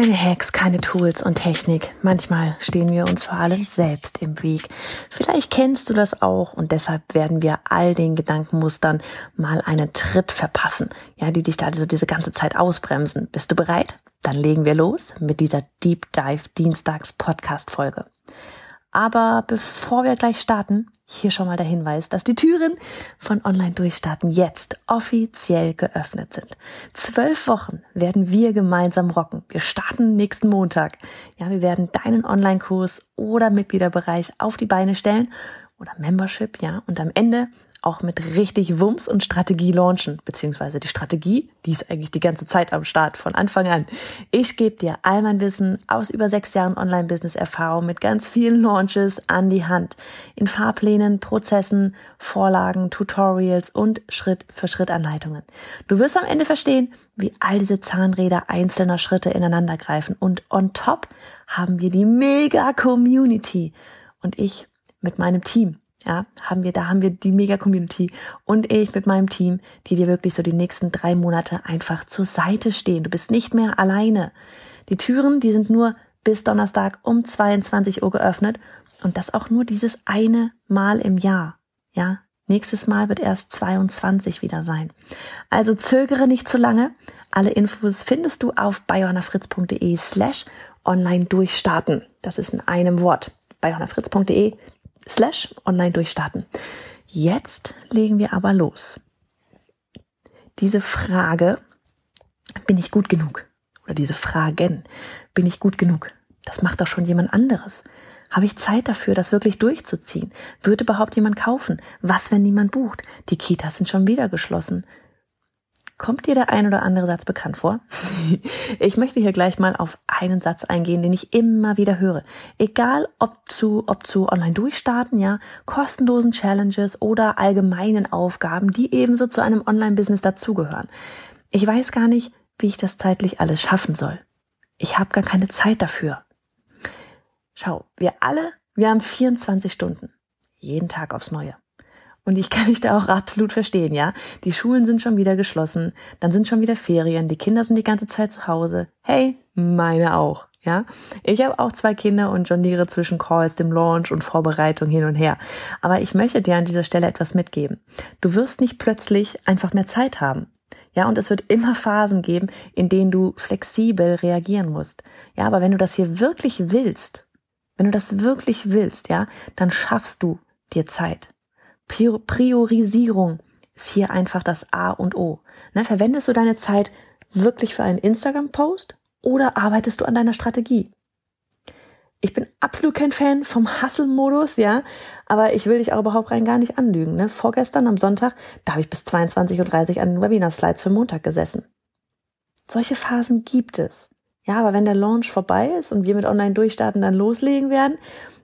Keine Hacks, keine Tools und Technik. Manchmal stehen wir uns vor allem selbst im Weg. Vielleicht kennst du das auch und deshalb werden wir all den Gedankenmustern mal einen Tritt verpassen. Ja, die dich da also diese ganze Zeit ausbremsen. Bist du bereit? Dann legen wir los mit dieser Deep Dive Dienstags Podcast Folge. Aber bevor wir gleich starten, hier schon mal der Hinweis, dass die Türen von Online Durchstarten jetzt offiziell geöffnet sind. Zwölf Wochen werden wir gemeinsam rocken. Wir starten nächsten Montag. Ja, wir werden deinen Online-Kurs oder Mitgliederbereich auf die Beine stellen oder Membership, ja, und am Ende auch mit richtig Wumms und Strategie launchen, beziehungsweise die Strategie, die ist eigentlich die ganze Zeit am Start, von Anfang an. Ich gebe dir all mein Wissen aus über sechs Jahren Online-Business-Erfahrung mit ganz vielen Launches an die Hand. In Fahrplänen, Prozessen, Vorlagen, Tutorials und Schritt-für-Schritt-Anleitungen. Du wirst am Ende verstehen, wie all diese Zahnräder einzelner Schritte ineinander greifen. Und on top haben wir die Mega-Community. Und ich mit meinem Team. Ja, haben wir, da haben wir die mega Community und ich mit meinem Team, die dir wirklich so die nächsten drei Monate einfach zur Seite stehen. Du bist nicht mehr alleine. Die Türen, die sind nur bis Donnerstag um 22 Uhr geöffnet und das auch nur dieses eine Mal im Jahr. Ja, nächstes Mal wird erst 22 wieder sein. Also zögere nicht zu lange. Alle Infos findest du auf bayonafritz.de slash online durchstarten. Das ist in einem Wort. bayonafritz.de slash online durchstarten. Jetzt legen wir aber los. Diese Frage, bin ich gut genug? Oder diese Fragen, bin ich gut genug? Das macht doch schon jemand anderes. Habe ich Zeit dafür, das wirklich durchzuziehen? Würde überhaupt jemand kaufen? Was, wenn niemand bucht? Die Kitas sind schon wieder geschlossen. Kommt dir der ein oder andere Satz bekannt vor? ich möchte hier gleich mal auf einen Satz eingehen, den ich immer wieder höre. Egal ob zu, ob zu online durchstarten, ja, kostenlosen Challenges oder allgemeinen Aufgaben, die ebenso zu einem Online-Business dazugehören. Ich weiß gar nicht, wie ich das zeitlich alles schaffen soll. Ich habe gar keine Zeit dafür. Schau, wir alle, wir haben 24 Stunden. Jeden Tag aufs Neue. Und ich kann dich da auch absolut verstehen, ja. Die Schulen sind schon wieder geschlossen, dann sind schon wieder Ferien, die Kinder sind die ganze Zeit zu Hause. Hey, meine auch, ja. Ich habe auch zwei Kinder und jongliere zwischen Calls, dem Launch und Vorbereitung hin und her. Aber ich möchte dir an dieser Stelle etwas mitgeben. Du wirst nicht plötzlich einfach mehr Zeit haben. Ja, und es wird immer Phasen geben, in denen du flexibel reagieren musst. Ja, aber wenn du das hier wirklich willst, wenn du das wirklich willst, ja, dann schaffst du dir Zeit. Priorisierung ist hier einfach das A und O. Ne, verwendest du deine Zeit wirklich für einen Instagram-Post oder arbeitest du an deiner Strategie? Ich bin absolut kein Fan vom Hustle-Modus, ja, aber ich will dich auch überhaupt rein gar nicht anlügen. Ne? Vorgestern am Sonntag, da habe ich bis 22.30 Uhr an den Webinar-Slides für Montag gesessen. Solche Phasen gibt es. Ja, aber wenn der Launch vorbei ist und wir mit Online durchstarten dann loslegen werden,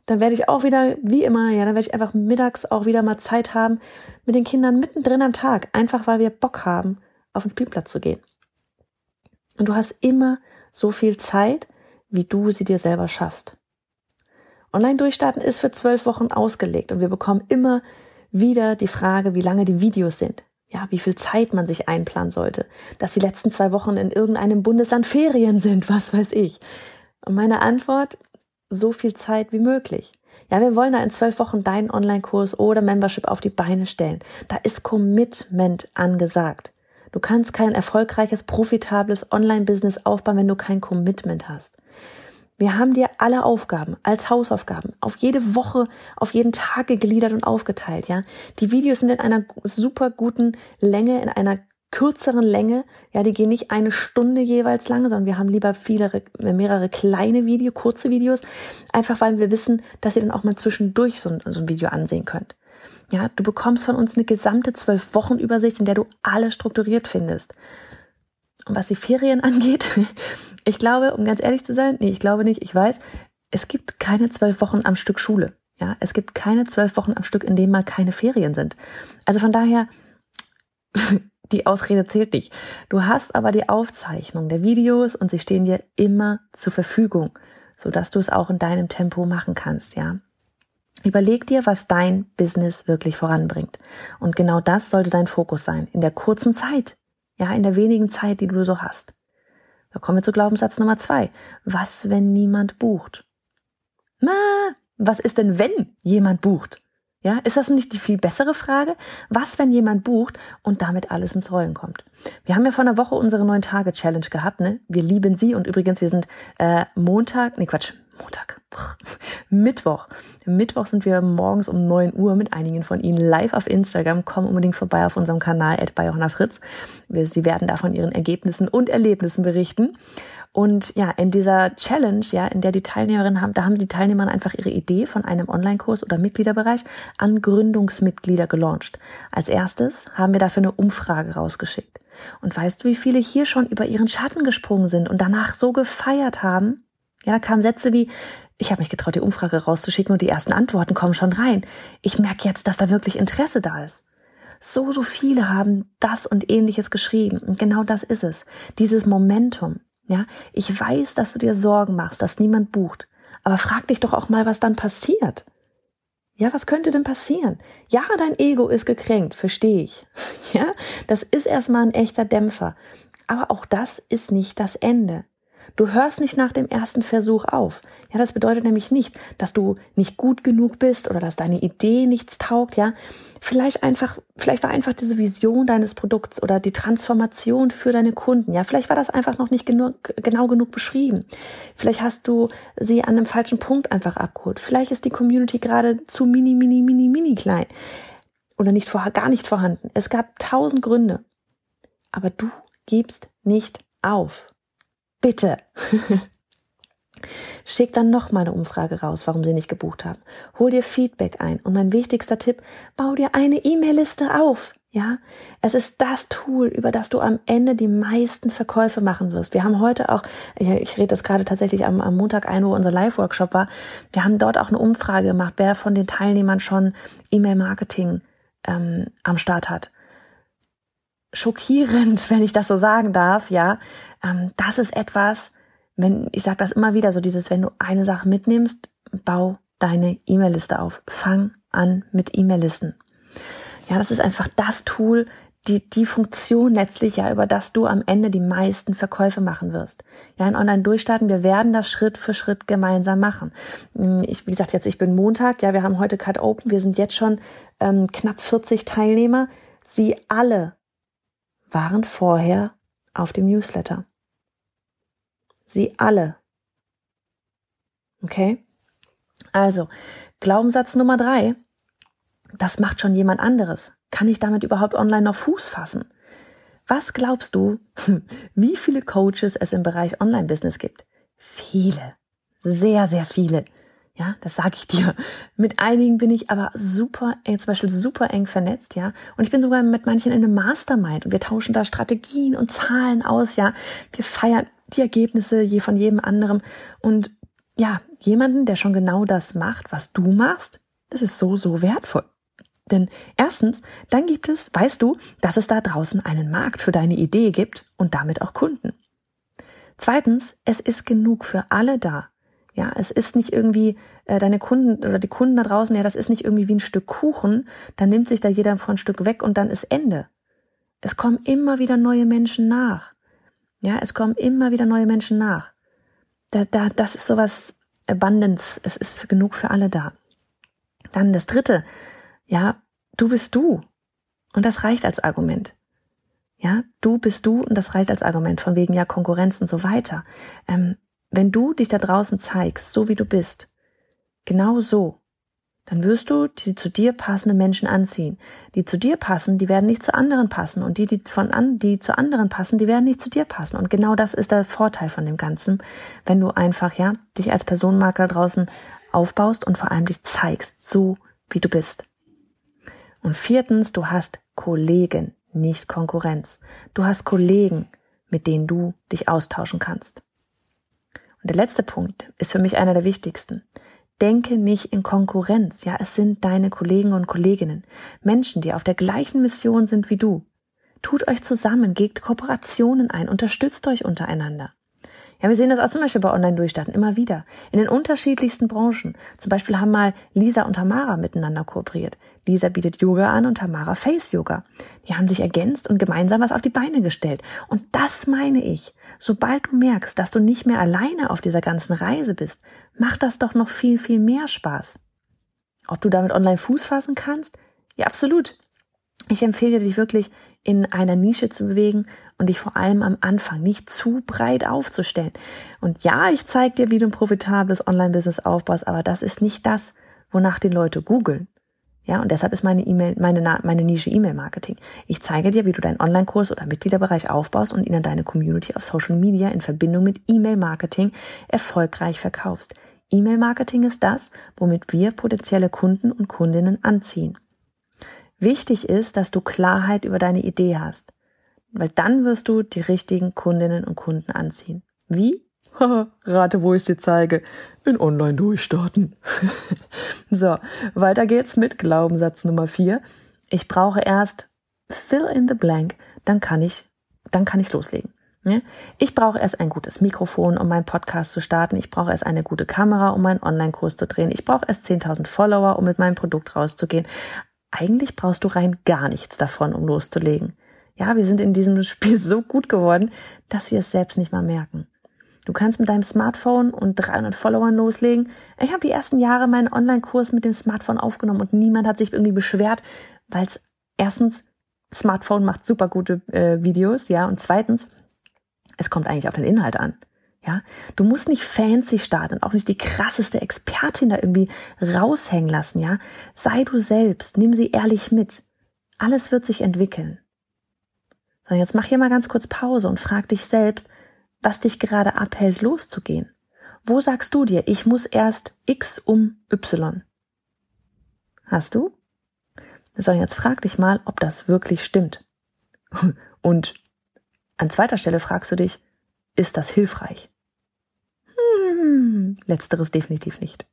dann werde ich auch wieder, wie immer, ja, dann werde ich einfach mittags auch wieder mal Zeit haben mit den Kindern mittendrin am Tag, einfach weil wir Bock haben, auf den Spielplatz zu gehen. Und du hast immer so viel Zeit, wie du sie dir selber schaffst. Online durchstarten ist für zwölf Wochen ausgelegt und wir bekommen immer wieder die Frage, wie lange die Videos sind. Ja, wie viel Zeit man sich einplanen sollte. Dass die letzten zwei Wochen in irgendeinem Bundesland Ferien sind, was weiß ich. Und meine Antwort so viel Zeit wie möglich. Ja, wir wollen da in zwölf Wochen deinen Online-Kurs oder Membership auf die Beine stellen. Da ist Commitment angesagt. Du kannst kein erfolgreiches, profitables Online-Business aufbauen, wenn du kein Commitment hast. Wir haben dir alle Aufgaben als Hausaufgaben auf jede Woche, auf jeden Tag gegliedert und aufgeteilt, ja. Die Videos sind in einer super guten Länge, in einer kürzeren Länge. Ja, die gehen nicht eine Stunde jeweils lang, sondern wir haben lieber viele, mehrere kleine Video, kurze Videos, einfach weil wir wissen, dass ihr dann auch mal zwischendurch so ein, so ein Video ansehen könnt. Ja, du bekommst von uns eine gesamte zwölf Wochen Übersicht, in der du alles strukturiert findest. Und was die Ferien angeht, ich glaube, um ganz ehrlich zu sein, nee, ich glaube nicht, ich weiß, es gibt keine zwölf Wochen am Stück Schule. Ja, es gibt keine zwölf Wochen am Stück, in denen mal keine Ferien sind. Also von daher, die Ausrede zählt nicht. Du hast aber die Aufzeichnung der Videos und sie stehen dir immer zur Verfügung, sodass du es auch in deinem Tempo machen kannst, ja. Überleg dir, was dein Business wirklich voranbringt. Und genau das sollte dein Fokus sein, in der kurzen Zeit, ja, in der wenigen Zeit, die du so hast. Da kommen wir zu Glaubenssatz Nummer zwei. Was, wenn niemand bucht? Na, was ist denn, wenn jemand bucht? Ja, ist das nicht die viel bessere Frage? Was, wenn jemand bucht und damit alles ins Rollen kommt? Wir haben ja vor einer Woche unsere neun Tage Challenge gehabt, ne? Wir lieben sie und übrigens wir sind äh, Montag, nee Quatsch, Montag, Mittwoch. Mittwoch sind wir morgens um neun Uhr mit einigen von Ihnen live auf Instagram. Komm unbedingt vorbei auf unserem Kanal bei Johanna Fritz. Sie werden da von ihren Ergebnissen und Erlebnissen berichten. Und ja, in dieser Challenge, ja, in der die Teilnehmerinnen haben, da haben die Teilnehmer einfach ihre Idee von einem Online-Kurs oder Mitgliederbereich an Gründungsmitglieder gelauncht. Als erstes haben wir dafür eine Umfrage rausgeschickt. Und weißt du, wie viele hier schon über ihren Schatten gesprungen sind und danach so gefeiert haben? Ja, da kamen Sätze wie, ich habe mich getraut, die Umfrage rauszuschicken und die ersten Antworten kommen schon rein. Ich merke jetzt, dass da wirklich Interesse da ist. So, so viele haben das und ähnliches geschrieben. Und genau das ist es. Dieses Momentum. Ja, ich weiß, dass du dir Sorgen machst, dass niemand bucht. Aber frag dich doch auch mal, was dann passiert. Ja, was könnte denn passieren? Ja, dein Ego ist gekränkt, verstehe ich. Ja, das ist erstmal ein echter Dämpfer. Aber auch das ist nicht das Ende. Du hörst nicht nach dem ersten Versuch auf. Ja, das bedeutet nämlich nicht, dass du nicht gut genug bist oder dass deine Idee nichts taugt, ja. Vielleicht einfach, vielleicht war einfach diese Vision deines Produkts oder die Transformation für deine Kunden, ja. Vielleicht war das einfach noch nicht genug, genau genug beschrieben. Vielleicht hast du sie an einem falschen Punkt einfach abgeholt. Vielleicht ist die Community gerade zu mini, mini, mini, mini klein oder nicht vor, gar nicht vorhanden. Es gab tausend Gründe. Aber du gibst nicht auf. Bitte. Schick dann noch mal eine Umfrage raus, warum sie nicht gebucht haben. Hol dir Feedback ein. Und mein wichtigster Tipp, bau dir eine E-Mail-Liste auf. Ja, es ist das Tool, über das du am Ende die meisten Verkäufe machen wirst. Wir haben heute auch, ich, ich rede das gerade tatsächlich am, am Montag ein, wo unser Live-Workshop war. Wir haben dort auch eine Umfrage gemacht, wer von den Teilnehmern schon E-Mail-Marketing ähm, am Start hat schockierend, wenn ich das so sagen darf, ja. Ähm, das ist etwas, wenn, ich sage das immer wieder, so dieses, wenn du eine Sache mitnimmst, bau deine E-Mail-Liste auf. Fang an mit E-Mail-Listen. Ja, das ist einfach das Tool, die, die Funktion letztlich, ja, über das du am Ende die meisten Verkäufe machen wirst. Ja, in Online-Durchstarten, wir werden das Schritt für Schritt gemeinsam machen. Ich, wie gesagt, jetzt, ich bin Montag, ja, wir haben heute Cut Open, wir sind jetzt schon ähm, knapp 40 Teilnehmer. Sie alle waren vorher auf dem Newsletter. Sie alle. Okay? Also, Glaubenssatz Nummer drei. Das macht schon jemand anderes. Kann ich damit überhaupt online noch Fuß fassen? Was glaubst du, wie viele Coaches es im Bereich Online-Business gibt? Viele. Sehr, sehr viele. Ja, das sage ich dir. Mit einigen bin ich aber super, eng, zum Beispiel super eng vernetzt, ja. Und ich bin sogar mit manchen in einem Mastermind und wir tauschen da Strategien und Zahlen aus, ja. Wir feiern die Ergebnisse je von jedem anderen. Und ja, jemanden, der schon genau das macht, was du machst, das ist so, so wertvoll. Denn erstens, dann gibt es, weißt du, dass es da draußen einen Markt für deine Idee gibt und damit auch Kunden. Zweitens, es ist genug für alle da. Ja, es ist nicht irgendwie äh, deine Kunden oder die Kunden da draußen, ja, das ist nicht irgendwie wie ein Stück Kuchen, dann nimmt sich da jeder von ein Stück weg und dann ist Ende. Es kommen immer wieder neue Menschen nach. Ja, es kommen immer wieder neue Menschen nach. Da, da, das ist sowas Abundance. Es ist genug für alle da. Dann das dritte. Ja, du bist du. Und das reicht als Argument. Ja, du bist du und das reicht als Argument von wegen ja Konkurrenz und so weiter. Ähm, wenn du dich da draußen zeigst, so wie du bist, genau so, dann wirst du die zu dir passenden Menschen anziehen. Die zu dir passen, die werden nicht zu anderen passen und die, die von an, die zu anderen passen, die werden nicht zu dir passen. Und genau das ist der Vorteil von dem Ganzen, wenn du einfach, ja, dich als Personenmakler draußen aufbaust und vor allem dich zeigst, so wie du bist. Und viertens, du hast Kollegen, nicht Konkurrenz. Du hast Kollegen, mit denen du dich austauschen kannst. Und der letzte Punkt ist für mich einer der wichtigsten. Denke nicht in Konkurrenz. Ja, es sind deine Kollegen und Kolleginnen. Menschen, die auf der gleichen Mission sind wie du. Tut euch zusammen, geht Kooperationen ein, unterstützt euch untereinander. Ja, wir sehen das auch zum Beispiel bei Online-Durchstarten immer wieder. In den unterschiedlichsten Branchen. Zum Beispiel haben mal Lisa und Tamara miteinander kooperiert. Lisa bietet Yoga an und Tamara Face Yoga. Die haben sich ergänzt und gemeinsam was auf die Beine gestellt. Und das meine ich. Sobald du merkst, dass du nicht mehr alleine auf dieser ganzen Reise bist, macht das doch noch viel, viel mehr Spaß. Ob du damit online Fuß fassen kannst? Ja, absolut. Ich empfehle dich wirklich, in einer Nische zu bewegen und dich vor allem am Anfang nicht zu breit aufzustellen. Und ja, ich zeige dir, wie du ein profitables Online-Business aufbaust, aber das ist nicht das, wonach die Leute googeln. Ja, und deshalb ist meine E-Mail, meine, meine Nische E-Mail-Marketing. Ich zeige dir, wie du deinen Online-Kurs oder Mitgliederbereich aufbaust und ihn an deine Community auf Social Media in Verbindung mit E-Mail-Marketing erfolgreich verkaufst. E-Mail-Marketing ist das, womit wir potenzielle Kunden und Kundinnen anziehen. Wichtig ist, dass du Klarheit über deine Idee hast, weil dann wirst du die richtigen Kundinnen und Kunden anziehen. Wie? Rate, wo ich dir zeige. In Online durchstarten. so, weiter geht's mit Glaubenssatz Nummer vier. Ich brauche erst fill in the blank, dann kann ich, dann kann ich loslegen. Ich brauche erst ein gutes Mikrofon, um meinen Podcast zu starten. Ich brauche erst eine gute Kamera, um meinen Online-Kurs zu drehen. Ich brauche erst 10.000 Follower, um mit meinem Produkt rauszugehen eigentlich brauchst du rein gar nichts davon, um loszulegen. Ja, wir sind in diesem Spiel so gut geworden, dass wir es selbst nicht mal merken. Du kannst mit deinem Smartphone und 300 Followern loslegen. Ich habe die ersten Jahre meinen Online-Kurs mit dem Smartphone aufgenommen und niemand hat sich irgendwie beschwert, weil es erstens Smartphone macht super gute äh, Videos, ja, und zweitens es kommt eigentlich auf den Inhalt an. Ja, du musst nicht fancy starten, auch nicht die krasseste Expertin da irgendwie raushängen lassen, ja. Sei du selbst, nimm sie ehrlich mit. Alles wird sich entwickeln. So, jetzt mach hier mal ganz kurz Pause und frag dich selbst, was dich gerade abhält, loszugehen. Wo sagst du dir, ich muss erst X um Y? Hast du? So, jetzt frag dich mal, ob das wirklich stimmt. Und an zweiter Stelle fragst du dich, ist das hilfreich? Hm, letzteres definitiv nicht.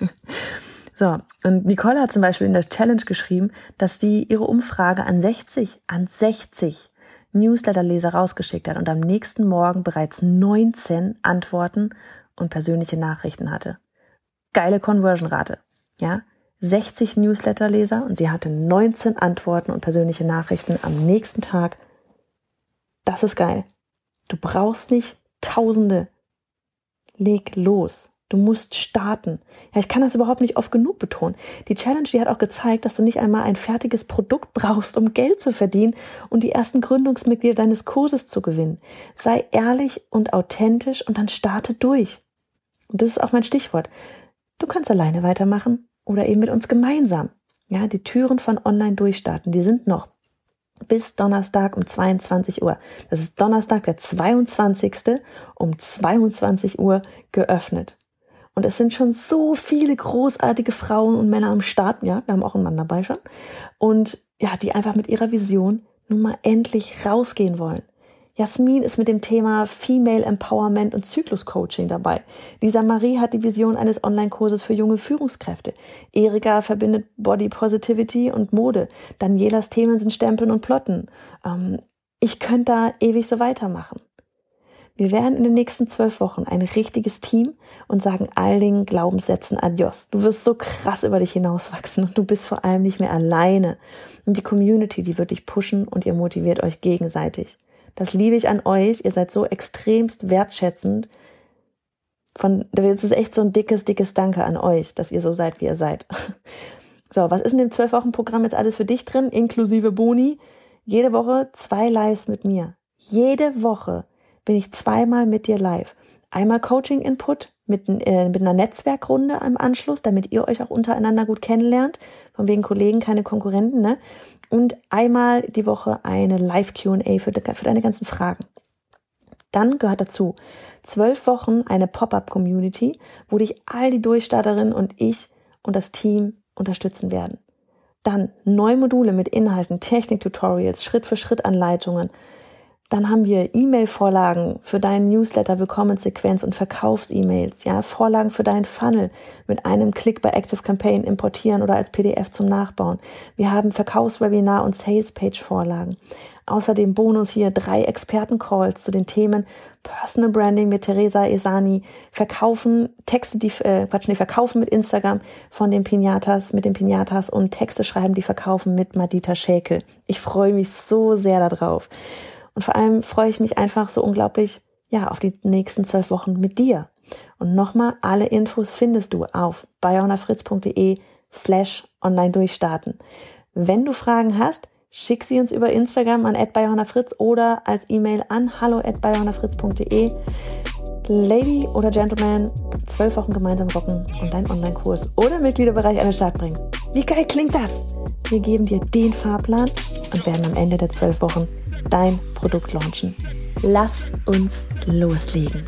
so, und Nicole hat zum Beispiel in der Challenge geschrieben, dass sie ihre Umfrage an 60, an 60 Newsletterleser rausgeschickt hat und am nächsten Morgen bereits 19 Antworten und persönliche Nachrichten hatte. Geile Conversion-Rate, ja. 60 Newsletterleser und sie hatte 19 Antworten und persönliche Nachrichten am nächsten Tag. Das ist geil. Du brauchst nicht Tausende leg los. Du musst starten. Ja, ich kann das überhaupt nicht oft genug betonen. Die Challenge, die hat auch gezeigt, dass du nicht einmal ein fertiges Produkt brauchst, um Geld zu verdienen und die ersten Gründungsmitglieder deines Kurses zu gewinnen. Sei ehrlich und authentisch und dann starte durch. Und das ist auch mein Stichwort. Du kannst alleine weitermachen oder eben mit uns gemeinsam. Ja, die Türen von online durchstarten, die sind noch bis Donnerstag um 22 Uhr. Das ist Donnerstag, der 22. um 22 Uhr geöffnet. Und es sind schon so viele großartige Frauen und Männer am Start. Ja, wir haben auch einen Mann dabei schon. Und ja, die einfach mit ihrer Vision nun mal endlich rausgehen wollen. Jasmin ist mit dem Thema Female Empowerment und Zyklus-Coaching dabei. Lisa Marie hat die Vision eines Online-Kurses für junge Führungskräfte. Erika verbindet Body Positivity und Mode. Danielas Themen sind Stempeln und Plotten. Ähm, ich könnte da ewig so weitermachen. Wir werden in den nächsten zwölf Wochen ein richtiges Team und sagen all den Glaubenssätzen Adios. Du wirst so krass über dich hinauswachsen und du bist vor allem nicht mehr alleine. Und die Community, die wird dich pushen und ihr motiviert euch gegenseitig. Das liebe ich an euch. Ihr seid so extremst wertschätzend. Von, das ist echt so ein dickes, dickes Danke an euch, dass ihr so seid, wie ihr seid. So, was ist in dem zwölf Wochen Programm jetzt alles für dich drin, inklusive Boni? Jede Woche zwei Lives mit mir. Jede Woche bin ich zweimal mit dir live. Einmal Coaching-Input mit, äh, mit einer Netzwerkrunde im Anschluss, damit ihr euch auch untereinander gut kennenlernt. Von wegen Kollegen, keine Konkurrenten, ne? Und einmal die Woche eine Live-QA für, für deine ganzen Fragen. Dann gehört dazu zwölf Wochen eine Pop-up-Community, wo dich all die Durchstarterinnen und ich und das Team unterstützen werden. Dann neue Module mit Inhalten, Technik-Tutorials, Schritt-für-Schritt-Anleitungen, Dann haben wir E-Mail-Vorlagen für deinen Newsletter, Willkommenssequenz und Verkaufs-E-Mails, ja, Vorlagen für deinen Funnel mit einem Klick bei Active Campaign importieren oder als PDF zum Nachbauen. Wir haben Verkaufswebinar und Sales-Page-Vorlagen. Außerdem Bonus hier drei Experten-Calls zu den Themen Personal Branding mit Teresa Esani, Verkaufen, Texte, die, äh, Quatsch, nee, Verkaufen mit Instagram von den Pinatas, mit den Pinatas und Texte schreiben, die verkaufen mit Madita Schäkel. Ich freue mich so sehr darauf. Und vor allem freue ich mich einfach so unglaublich, ja, auf die nächsten zwölf Wochen mit dir. Und nochmal, alle Infos findest du auf bayonafritz.de slash online durchstarten. Wenn du Fragen hast, schick sie uns über Instagram an @bayonafritz oder als E-Mail an hallo. Lady oder Gentleman, zwölf Wochen gemeinsam rocken und deinen Online-Kurs oder Mitgliederbereich an den Start bringen. Wie geil klingt das? Wir geben dir den Fahrplan und werden am Ende der zwölf Wochen dein Produkt launchen. Lass uns loslegen.